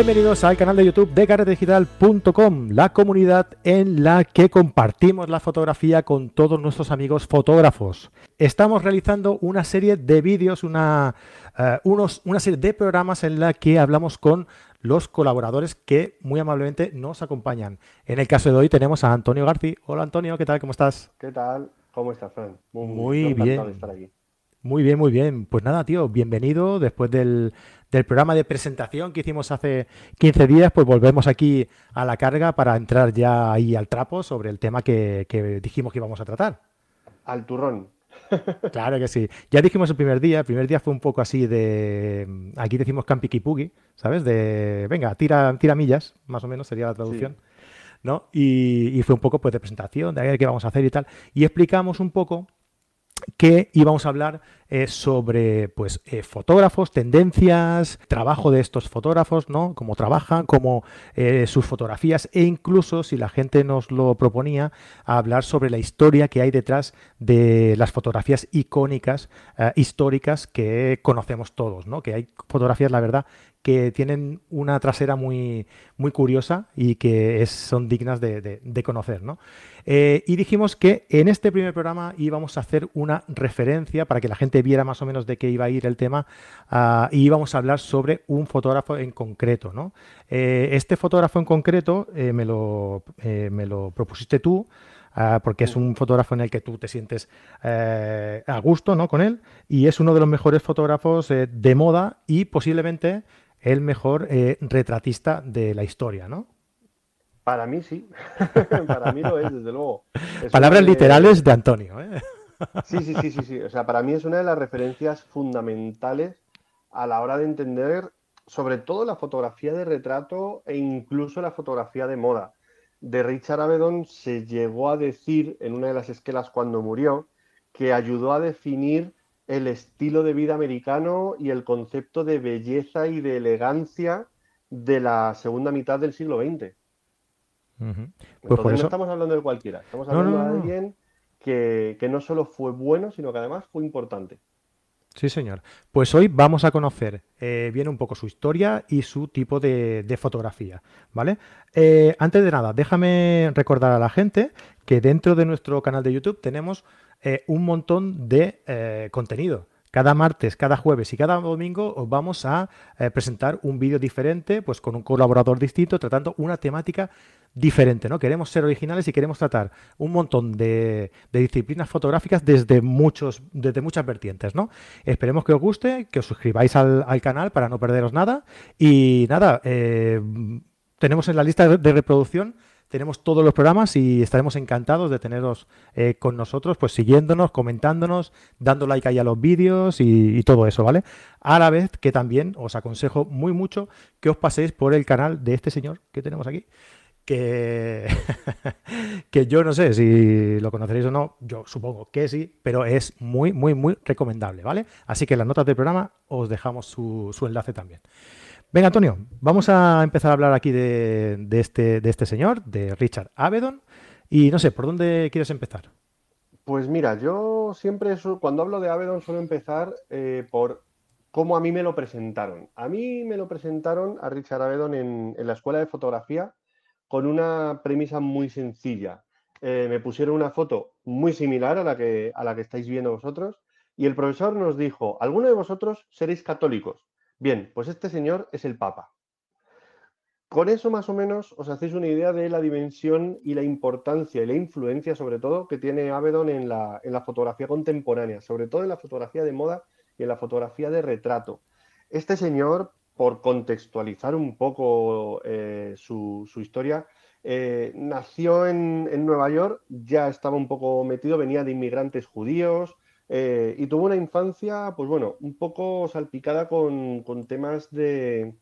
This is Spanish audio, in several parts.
Bienvenidos al canal de YouTube de carretedigital.com, la comunidad en la que compartimos la fotografía con todos nuestros amigos fotógrafos. Estamos realizando una serie de vídeos, una, eh, unos, una serie de programas en la que hablamos con los colaboradores que muy amablemente nos acompañan. En el caso de hoy tenemos a Antonio García. Hola Antonio, ¿qué tal? ¿Cómo estás? ¿Qué tal? ¿Cómo estás, Fran? Muy, bien. Muy bien, muy bien. Pues nada, tío, bienvenido después del, del programa de presentación que hicimos hace 15 días, pues volvemos aquí a la carga para entrar ya ahí al trapo sobre el tema que, dijimos que íbamos a tratar. Al turrón. Claro que sí. Ya dijimos el primer día, el primer día fue un poco así de, aquí decimos campiquipugi, ¿sabes? De, venga, tira, tira millas, más o menos sería la traducción. ¿no? Y, y, fue un poco pues, de presentación, de qué vamos a hacer y tal. Y explicamos un poco que íbamos a hablar eh, sobre pues, eh, fotógrafos, tendencias, trabajo de estos fotógrafos, ¿no? Cómo trabajan, cómo eh, sus fotografías e incluso, si la gente nos lo proponía, hablar sobre la historia que hay detrás de las fotografías icónicas, históricas que conocemos todos, ¿no? Que hay fotografías, la verdad, que tienen una trasera muy, muy curiosa y que son dignas de, conocer. ¿no? Eh, y dijimos que en este primer programa íbamos a hacer una referencia para que la gente viera más o menos de qué iba a ir el tema uh, y íbamos a hablar sobre un fotógrafo en concreto. ¿no? Eh, este fotógrafo en concreto eh, me, lo, me lo propusiste tú. Uh, porque es un fotógrafo en el que tú te sientes a gusto ¿no? con él y es uno de los mejores fotógrafos de moda y posiblemente el mejor eh, retratista de la historia, ¿no? Para mí sí, para mí lo es, desde luego. Palabras literales de Antonio. ¿eh? Sí, sí, sí, sí, sí. O sea, para mí es una de las referencias fundamentales a la hora de entender sobre todo la fotografía de retrato e incluso la fotografía de moda. De Richard Avedon se llegó a decir en una de las esquelas cuando murió que ayudó a definir el estilo de vida americano y el concepto de belleza y de elegancia de la segunda mitad del siglo XX. Pues no estamos hablando de cualquiera, estamos hablando de alguien que, no solo fue bueno, sino que además fue importante. Sí, señor. Pues hoy vamos a conocer eh, bien un poco su historia y su tipo de, fotografía, ¿vale? Eh, antes de nada, déjame recordar a la gente que dentro de nuestro canal de YouTube tenemos eh, un montón de contenido. Cada martes, cada jueves y cada domingo os vamos a eh, presentar un vídeo diferente, pues con un colaborador distinto, tratando una temática diferente, ¿no? Queremos ser originales y queremos tratar un montón de, disciplinas fotográficas desde muchos, desde muchas vertientes, ¿no? Esperemos que os guste, que os suscribáis al, canal para no perderos nada. Y nada, tenemos en la lista de reproducción tenemos todos los programas y estaremos encantados de teneros eh, con nosotros, pues siguiéndonos, comentándonos, dando like ahí a los vídeos y, todo eso, ¿vale? A la vez que también os aconsejo muy mucho que os paséis por el canal de este señor que tenemos aquí, que, que yo no sé si lo conoceréis o no, yo supongo que sí, pero es muy, muy, muy recomendable, ¿vale? Así que en las notas del programa os dejamos su, su enlace también. Venga, Antonio, vamos a empezar a hablar aquí de, este, de este señor, de Richard Avedon. Y no sé, ¿por dónde quieres empezar? Pues mira, yo siempre, cuando hablo de Avedon, suelo empezar eh, por cómo a mí me lo presentaron. A mí me lo presentaron a Richard Avedon en, la escuela de fotografía con una premisa muy sencilla. Eh, me pusieron una foto muy similar a la, que, a la que estáis viendo vosotros y el profesor nos dijo, ¿alguno de vosotros seréis católicos? Bien, pues este señor es el Papa. Con eso más o menos os hacéis una idea de la dimensión y la importancia y la influencia sobre todo que tiene Avedon en la, fotografía contemporánea, sobre todo en la fotografía de moda y en la fotografía de retrato. Este señor, por contextualizar un poco eh, su, historia, eh, nació en, Nueva York, ya estaba un poco metido, venía de inmigrantes judíos, eh, y tuvo una infancia, pues bueno, un poco salpicada con, temas de,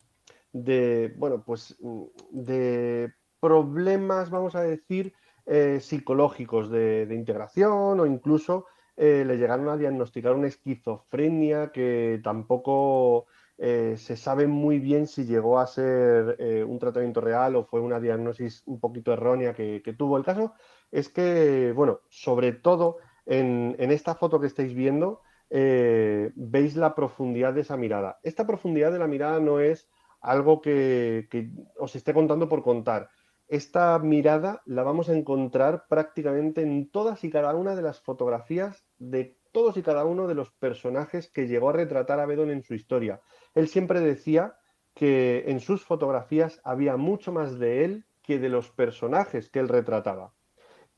bueno, pues mm, de problemas, vamos a decir, eh, psicológicos de, integración o incluso eh, le llegaron a diagnosticar una esquizofrenia que tampoco se sabe muy bien si llegó a ser un tratamiento real o fue una diagnosis un poquito errónea que tuvo. El caso es que, bueno, sobre todo en, esta foto que estáis viendo, eh, veis la profundidad de esa mirada. Esta profundidad de la mirada no es algo que, os esté contando por contar. Esta mirada la vamos a encontrar prácticamente en todas y cada una de las fotografías de todos y cada uno de los personajes que llegó a retratar a Bedon en su historia. Él siempre decía que en sus fotografías había mucho más de él que de los personajes que él retrataba.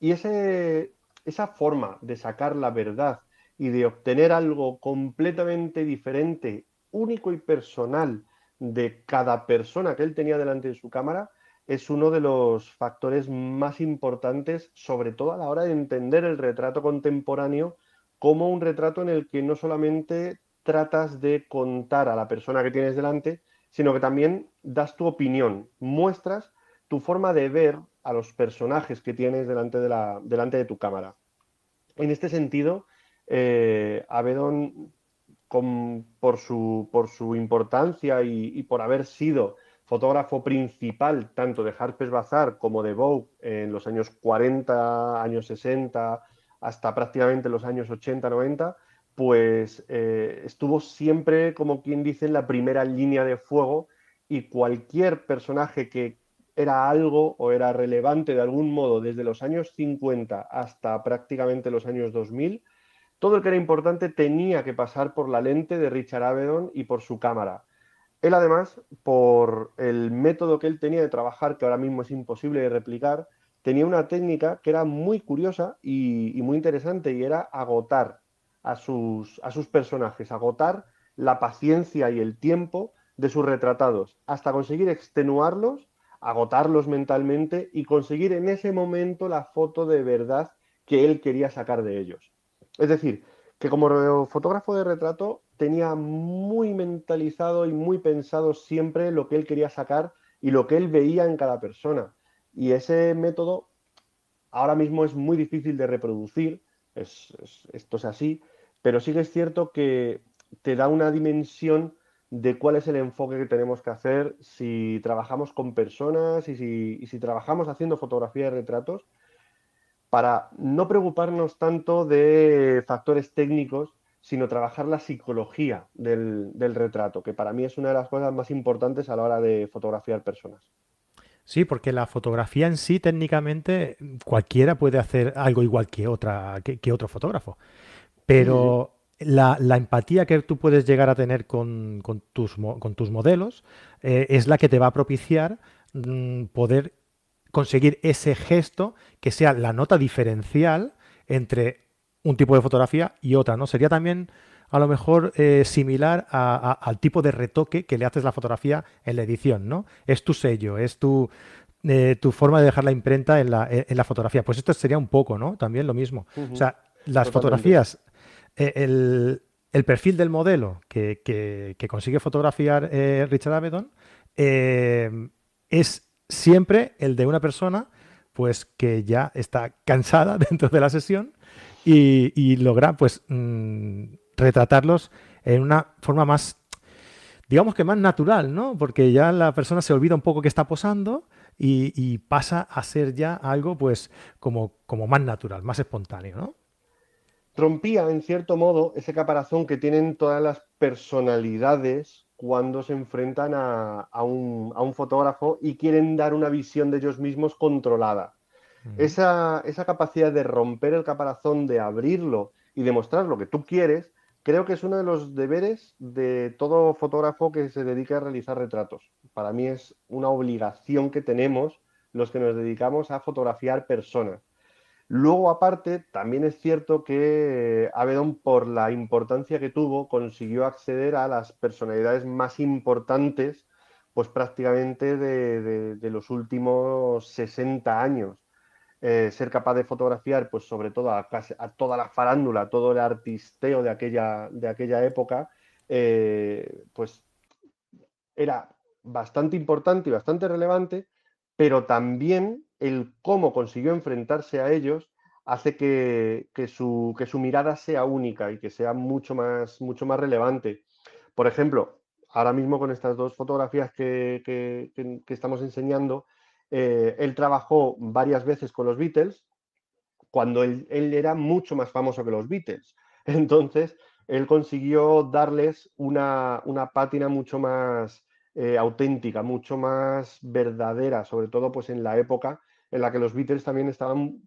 Y ese, esa forma de sacar la verdad y de obtener algo completamente diferente, único y personal de cada persona que él tenía delante de su cámara, es uno de los factores más importantes, sobre todo a la hora de entender el retrato contemporáneo como un retrato en el que no solamente tratas de contar a la persona que tienes delante, sino que también das tu opinión, muestras tu forma de ver a los personajes que tienes delante de, la, delante de tu cámara. En este sentido, eh, por, su, por, su, importancia y, por haber sido fotógrafo principal tanto de Harper's Bazaar como de Vogue en los años 40, años 60, hasta prácticamente los años 80, 90, pues eh, estuvo siempre, como quien dice, en la primera línea de fuego y cualquier personaje que era algo o era relevante de algún modo desde los años 50 hasta prácticamente los años 2000, todo el que era importante tenía que pasar por la lente de Richard Avedon y por su cámara. Él además, por el método que él tenía de trabajar, que ahora mismo es imposible de replicar, tenía una técnica que era muy curiosa y, muy interesante y era agotar a sus, a sus personajes, agotar la paciencia y el tiempo de sus retratados, hasta conseguir extenuarlos, agotarlos mentalmente y conseguir en ese momento la foto de verdad que él quería sacar de ellos. Es decir, que como fotógrafo de retrato tenía muy mentalizado y muy pensado siempre lo que él quería sacar y lo que él veía en cada persona. Y ese método ahora mismo es muy difícil de reproducir, esto es así, pero sí que es cierto que te da una dimensión de cuál es el enfoque que tenemos que hacer si trabajamos con personas y si, y si trabajamos haciendo fotografía de retratos para no preocuparnos tanto de factores técnicos, sino trabajar la psicología del, retrato, que para mí es una de las cosas más importantes a la hora de fotografiar personas. Sí, porque la fotografía en sí, técnicamente, cualquiera puede hacer algo igual que, otra, que, otro fotógrafo. Pero la, empatía que tú puedes llegar a tener con, tus, con tus, modelos eh, es la que te va a propiciar mm, poder conseguir ese gesto que sea la nota diferencial entre un tipo de fotografía y otra, ¿no? Sería también a lo mejor eh, similar al tipo de retoque que le haces la fotografía en la edición, ¿no? Es tu sello, es tu, eh, tu forma de dejar la imprenta en la, en la, fotografía. Pues esto sería un poco, ¿no? También lo mismo. O sea, las fotografías, el, el, perfil del modelo que, consigue fotografiar Richard Avedon es siempre el de una persona pues que ya está cansada dentro de la sesión y, logra pues mm, retratarlos en una forma más, digamos que más natural, ¿no? Porque ya la persona se olvida un poco que está posando y, pasa a ser ya algo pues como, como más natural, más espontáneo, ¿no? Rompía en cierto modo ese caparazón que tienen todas las personalidades cuando se enfrentan a, un, fotógrafo y quieren dar una visión de ellos mismos controlada. esa, capacidad de romper el caparazón, de abrirlo y demostrar lo que tú quieres, creo que es uno de los deberes de todo fotógrafo que se dedique a realizar retratos. Para mí es una obligación que tenemos los que nos dedicamos a fotografiar personas. Luego, aparte, también es cierto que Avedon, por la importancia que tuvo, consiguió acceder a las personalidades más importantes, pues prácticamente de, los últimos 60 años. Eh, ser capaz de fotografiar, pues sobre todo a, toda la farándula, todo el artisteo de aquella, de aquella época, eh, pues era bastante importante y bastante relevante, pero también el cómo consiguió enfrentarse a ellos hace que, su, que, su, mirada sea única y que sea mucho más, mucho más relevante. Por ejemplo, ahora mismo con estas dos fotografías que, estamos enseñando, eh, él trabajó varias veces con los Beatles cuando él, era mucho más famoso que los Beatles. Entonces, él consiguió darles una, una pátina mucho más, eh, auténtica, mucho más verdadera, sobre todo pues en la época en la que los Beatles también estaban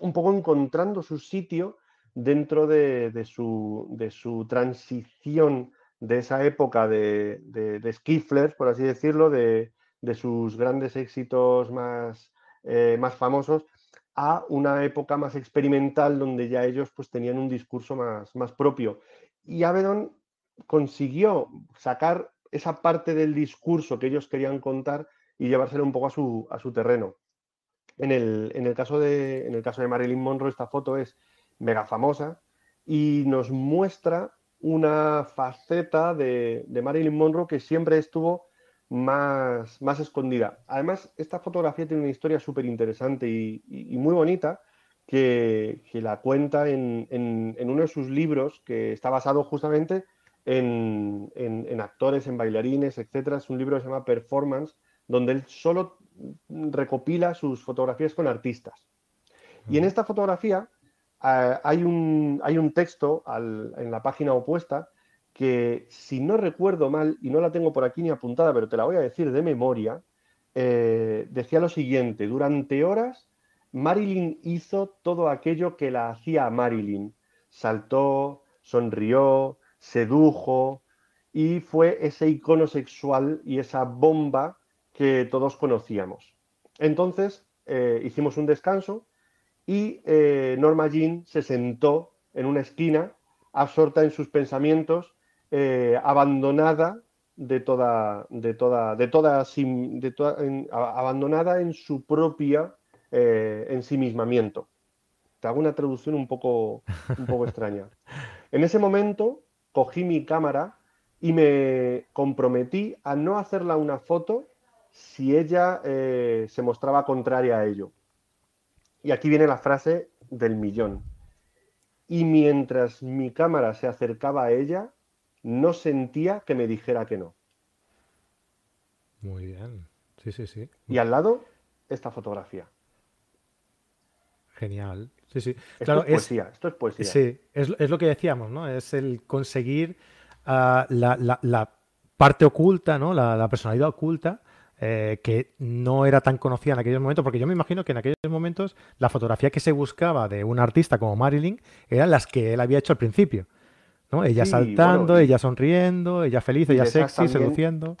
un poco encontrando su sitio dentro de, su, transición de esa época de, de, por así decirlo, de, sus grandes éxitos más, eh, más famosos, a una época más experimental donde ya ellos pues, tenían un discurso más, más propio. Y Avedon consiguió sacar esa parte del discurso que ellos querían contar y llevárselo un poco a su, a su terreno. En el, en el, caso de, en el caso de Marilyn Monroe, esta foto es mega famosa y nos muestra una faceta de, Marilyn Monroe que siempre estuvo más, más, escondida. Además, esta fotografía tiene una historia súper interesante y, muy bonita que, la cuenta en, uno de sus libros que está basado justamente en, actores, en bailarines, etc. Es un libro que se llama Performance, donde él solo recopila sus fotografías con artistas. Y en esta fotografía eh, hay, un, hay, un, texto en la página opuesta que, si no recuerdo mal, y no la tengo por aquí ni apuntada, pero te la voy a decir de memoria, eh, decía lo siguiente, durante horas Marilyn hizo todo aquello que la hacía a Marilyn. Saltó, sonrió, sedujo y fue ese icono sexual y esa bomba que todos conocíamos. Entonces eh, hicimos un descanso y eh, Norma Jean se sentó en una esquina, absorta en sus pensamientos, eh, abandonada de toda, de toda, de toda, de abandonada en su propia ensimismamiento. Te hago una traducción un poco, un poco extraña. En ese momento cogí mi cámara y me comprometí a no hacerla una foto si ella eh, se mostraba contraria a ello. Y aquí viene la frase del millón. Y mientras mi cámara se acercaba a ella, no sentía que me dijera que no. Muy bien. Sí, sí, sí. Y al lado, esta fotografía. Genial. Sí, sí. Esto es poesía, esto es poesía. Sí, es, lo que decíamos, ¿no? Es el conseguir ah, la, parte oculta, ¿no? La, personalidad oculta eh, que no era tan conocida en aquellos momentos, porque yo me imagino que en aquellos momentos la fotografía que se buscaba de un artista como Marilyn eran las que él había hecho al principio. ¿no? Ella saltando, ella sonriendo, ella feliz, ella sexy, seduciendo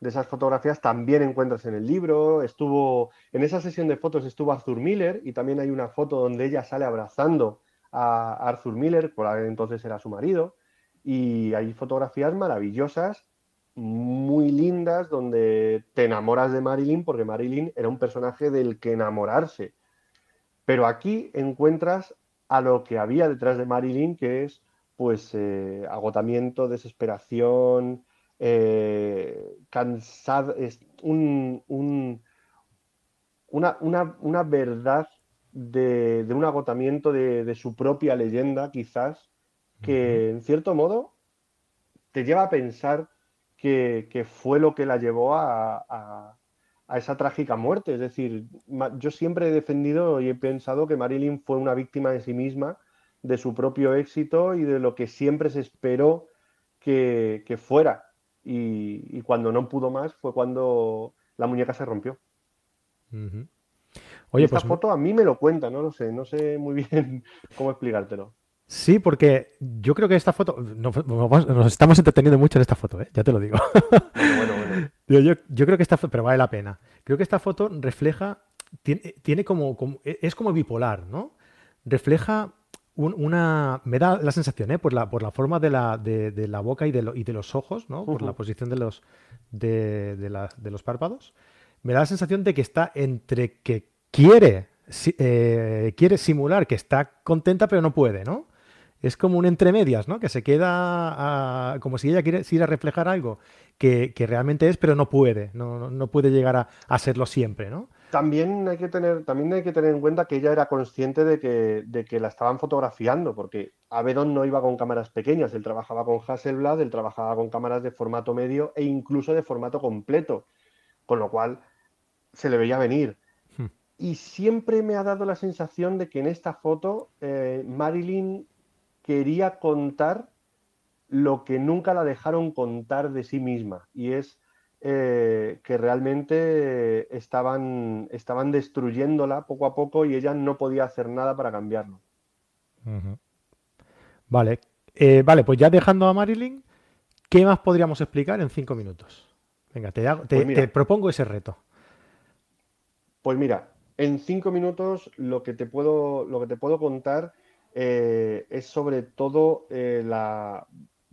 de esas fotografías también encuentras en el libro. Estuvo en esa sesión de fotos estuvo Arthur Miller y también hay una foto donde ella sale abrazando a Arthur Miller, por entonces era su marido, y hay fotografías maravillosas, muy lindas, donde te enamoras de Marilyn porque Marilyn era un personaje del que enamorarse. Pero aquí encuentras a lo que había detrás de Marilyn, que es pues eh, agotamiento, desesperación, eh, cansado, es un, una, una, verdad de, un agotamiento de, su propia leyenda, quizás, que en cierto modo te lleva a pensar que, fue lo que la llevó a, a, esa trágica muerte. Es decir, yo siempre he defendido y he pensado que Marilyn fue una víctima de sí misma, de su propio éxito y de lo que siempre se esperó que, que fuera y, cuando no pudo más fue cuando la muñeca se rompió. Oye, esta pues foto a mí me lo cuenta, no lo sé, no sé muy bien cómo explicártelo. Sí, porque yo creo que esta foto, nos, estamos entreteniendo mucho en esta foto, ¿eh? ya te lo digo. Bueno, bueno, Yo, yo, creo que esta foto, pero vale la pena. Creo que esta foto refleja, tiene, tiene como, es como bipolar, ¿no? Refleja una. Me da la sensación, ¿eh? por, la, por la forma de la, de, la boca y de, y de, los ojos, ¿no? Por la posición de los, de, de, los párpados. Me da la sensación de que está entre que quiere, eh, quiere simular que está contenta, pero no puede, ¿no? Es como un entre medias, ¿no? Que se queda como si ella quisiera reflejar algo que, realmente es, pero no puede, no, no puede llegar a, a serlo siempre, ¿no? También hay que tener, también hay que tener en cuenta que ella era consciente de que, de que la estaban fotografiando, porque Avedon no iba con cámaras pequeñas, él trabajaba con Hasselblad, él trabajaba con cámaras de formato medio e incluso de formato completo, con lo cual se le veía venir. Hmm. Y siempre me ha dado la sensación de que en esta foto eh, Marilyn quería contar lo que nunca la dejaron contar de sí misma, y es eh, que realmente estaban, estaban destruyéndola poco a poco y ella no podía hacer nada para cambiarlo. Vale, eh, vale, pues ya dejando a Marilyn, ¿qué más podríamos explicar en cinco minutos? Venga, te, te pues propongo ese reto. Pues mira, en cinco minutos lo que te puedo, lo que te puedo contar eh, es sobre todo la...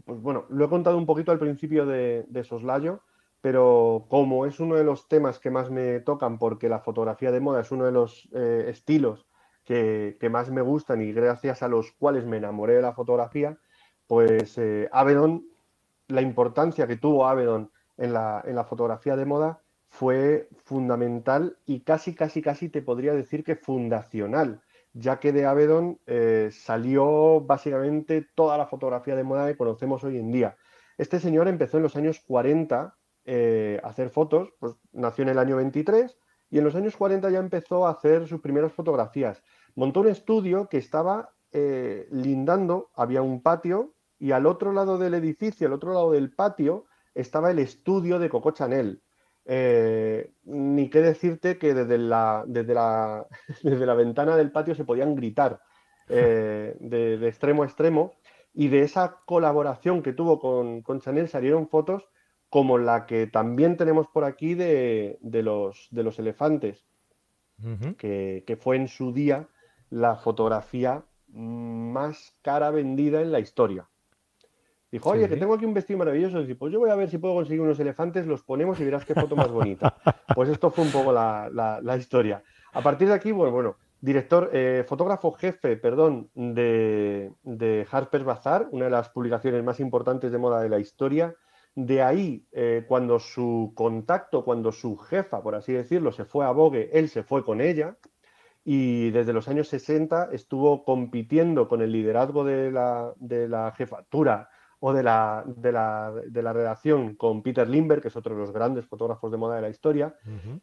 Pues bueno, lo he contado un poquito al principio de, Soslayo, pero como es uno de los temas que más me tocan, porque la fotografía de moda es uno de los eh, estilos que, más me gustan y gracias a los cuales me enamoré de la fotografía, pues Avedon, la importancia que tuvo Avedon en la, en la fotografía de moda fue fundamental y casi, casi, casi te podría decir que fundacional, ya que de Avedon eh, salió básicamente toda la fotografía de moda que conocemos hoy en día. Este señor empezó en los años 40 eh, hacer fotos, pues nació en el año 23 y en los años 40 ya empezó a hacer sus primeras fotografías. Montó un estudio que estaba eh, lindando, había un patio y al otro lado del edificio, al otro lado del patio, estaba el estudio de Coco Chanel. Eh, ni qué decirte que desde la, desde, la, desde la ventana del patio se podían gritar eh, de, extremo a extremo y de esa colaboración que tuvo con, con Chanel salieron fotos como la que también tenemos por aquí de, los, de los elefantes, que, que fue en su día la fotografía más cara vendida en la historia. Dijo, oye, que tengo aquí un vestido maravilloso. Y pues yo voy a ver si puedo conseguir unos elefantes, los ponemos y verás qué foto más bonita. Pues esto fue un poco la, historia. A partir de aquí, bueno, bueno director, eh, fotógrafo jefe, perdón, de, de, Harper's Bazaar, una de las publicaciones más importantes de moda de la historia. De ahí, eh, cuando su contacto, cuando su jefa, por así decirlo, se fue a Vogue, él se fue con ella. Y desde los años 60 estuvo compitiendo con el liderazgo de la, de la jefatura o de la, de la, de la redacción con Peter Lindbergh, que es otro de los grandes fotógrafos de moda de la historia,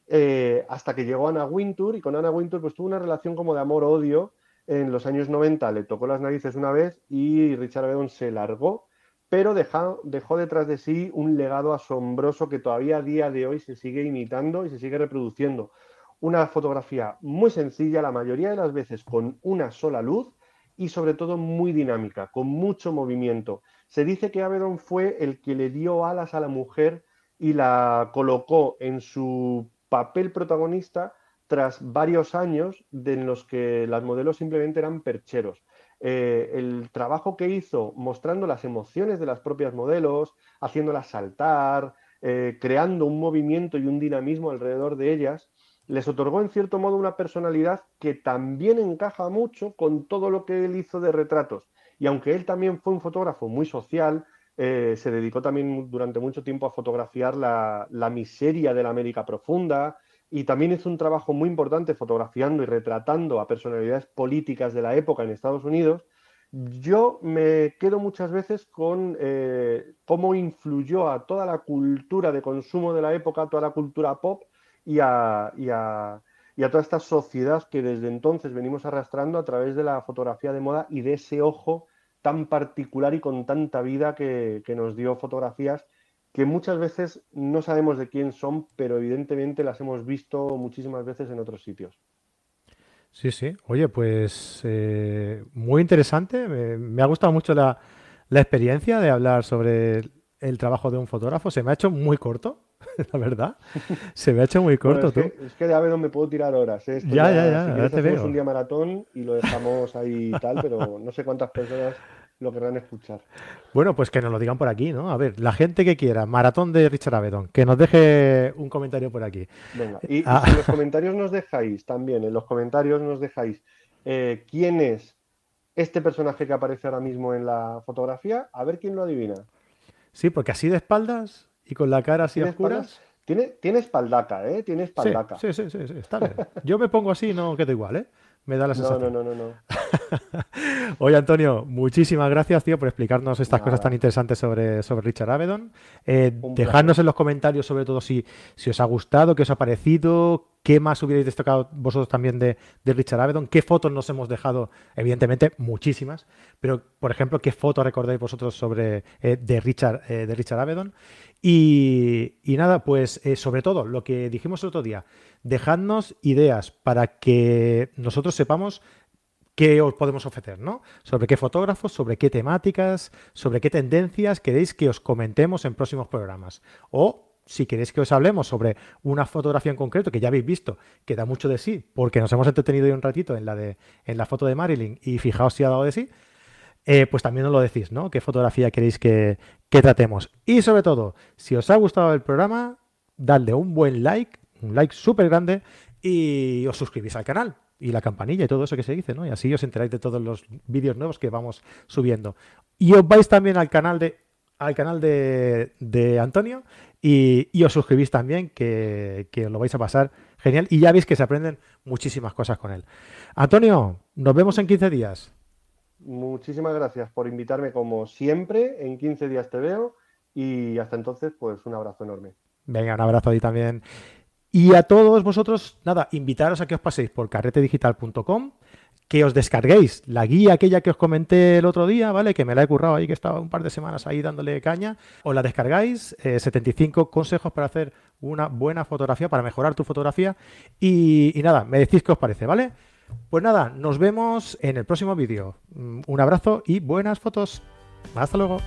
eh, hasta que llegó Anna Wintour y con Anna Wintour pues tuvo una relación como de amor-odio en los años 90, le tocó las narices una vez y Richard Avedon se largó, pero dejó, detrás de sí un legado asombroso que todavía a día de hoy se sigue imitando y se sigue reproduciendo. Una fotografía muy sencilla, la mayoría de las veces con una sola luz y sobre todo muy dinámica, con mucho movimiento. Se dice que Avedon fue el que le dio alas a la mujer y la colocó en su papel protagonista tras varios años en los que las modelos simplemente eran percheros. Eh, el trabajo que hizo mostrando las emociones de las propias modelos, haciéndolas saltar, eh, creando un movimiento y un dinamismo alrededor de ellas, les otorgó en cierto modo una personalidad que también encaja mucho con todo lo que él hizo de retratos. Y aunque él también fue un fotógrafo muy social, eh, se dedicó también durante mucho tiempo a fotografiar la, miseria de la América profunda y también hizo un trabajo muy importante fotografiando y retratando a personalidades políticas de la época en Estados Unidos. Yo me quedo muchas veces con eh, cómo influyó a toda la cultura de consumo de la época, toda la cultura pop y a, toda esta sociedad que desde entonces venimos arrastrando a través de la fotografía de moda y de ese ojo tan particular y con tanta vida que, nos dio fotografías que muchas veces no sabemos de quién son, pero evidentemente las hemos visto muchísimas veces en otros sitios. Sí, sí. Oye, pues eh, muy interesante. Me, ha gustado mucho la, la, experiencia de hablar sobre el trabajo de un fotógrafo. Se me ha hecho muy corto, la verdad. Se me ha hecho muy corto, es tú. Que, es que de no me puedo tirar horas. ¿eh? ya, ya, ya, ya, te veo. un día maratón y lo dejamos ahí y tal, pero no sé cuántas personas lo querrán escuchar. Bueno, pues que nos lo digan por aquí, ¿no? A ver, la gente que quiera, maratón de Richard Avedon, que nos deje un comentario por aquí. Venga, y, ah. en los comentarios nos dejáis también, en los comentarios nos dejáis eh, quién es este personaje que aparece ahora mismo en la fotografía, a ver quién lo adivina. Sí, porque así de espaldas y con la cara así oscuras. Tiene, tiene espaldaca, ¿eh? Tiene espaldaca. Sí, sí, sí, sí, está bien. Yo me pongo así no quedo igual, ¿eh? Me da la sensación. No, no, no, no. Oye, Antonio, muchísimas gracias, tío, por explicarnos estas cosas tan interesantes sobre, sobre Richard Avedon. Eh, dejadnos en los comentarios, sobre todo, si, si os ha gustado, qué os ha parecido, qué más hubierais destacado vosotros también de, Richard Avedon, qué fotos nos hemos dejado, evidentemente, muchísimas, pero, por ejemplo, qué fotos recordáis vosotros sobre eh, de, Richard, eh, de Richard Avedon. Y, nada, pues sobre todo, lo que dijimos el otro día, dejadnos ideas para que nosotros sepamos qué os podemos ofrecer, ¿no? Sobre qué fotógrafos, sobre qué temáticas, sobre qué tendencias queréis que os comentemos en próximos programas. O si queréis que os hablemos sobre una fotografía en concreto que ya habéis visto, que da mucho de sí, porque nos hemos entretenido un ratito en la, de, en la foto de Marilyn y fijaos si ha dado de sí, eh, pues también os lo decís, ¿no? ¿Qué fotografía queréis que, que tratemos? Y sobre todo, si os ha gustado el programa, dadle un buen like, un like súper grande y os suscribís al canal y la campanilla y todo eso que se dice, ¿no? Y así os enteráis de todos los vídeos nuevos que vamos subiendo. Y os vais también al canal de al canal de, Antonio y, os suscribís también, que, que os lo vais a pasar genial. Y ya veis que se aprenden muchísimas cosas con él. Antonio, nos vemos en 15 días. Muchísimas gracias por invitarme como siempre. En 15 días te veo y hasta entonces, pues un abrazo enorme. Venga, un abrazo ahí también. Y a todos vosotros, nada, invitaros a que os paséis por carretedigital.com, que os descarguéis la guía aquella que os comenté el otro día, ¿vale? Que me la he currado ahí, que estaba un par de semanas ahí dándole caña. Os la descargáis, 75 eh, consejos para hacer una buena fotografía, para mejorar tu fotografía. Y, y nada, me decís qué os parece, ¿vale? Pues nada, nos vemos en el próximo vídeo. Mm, un abrazo y buenas fotos. Hasta luego.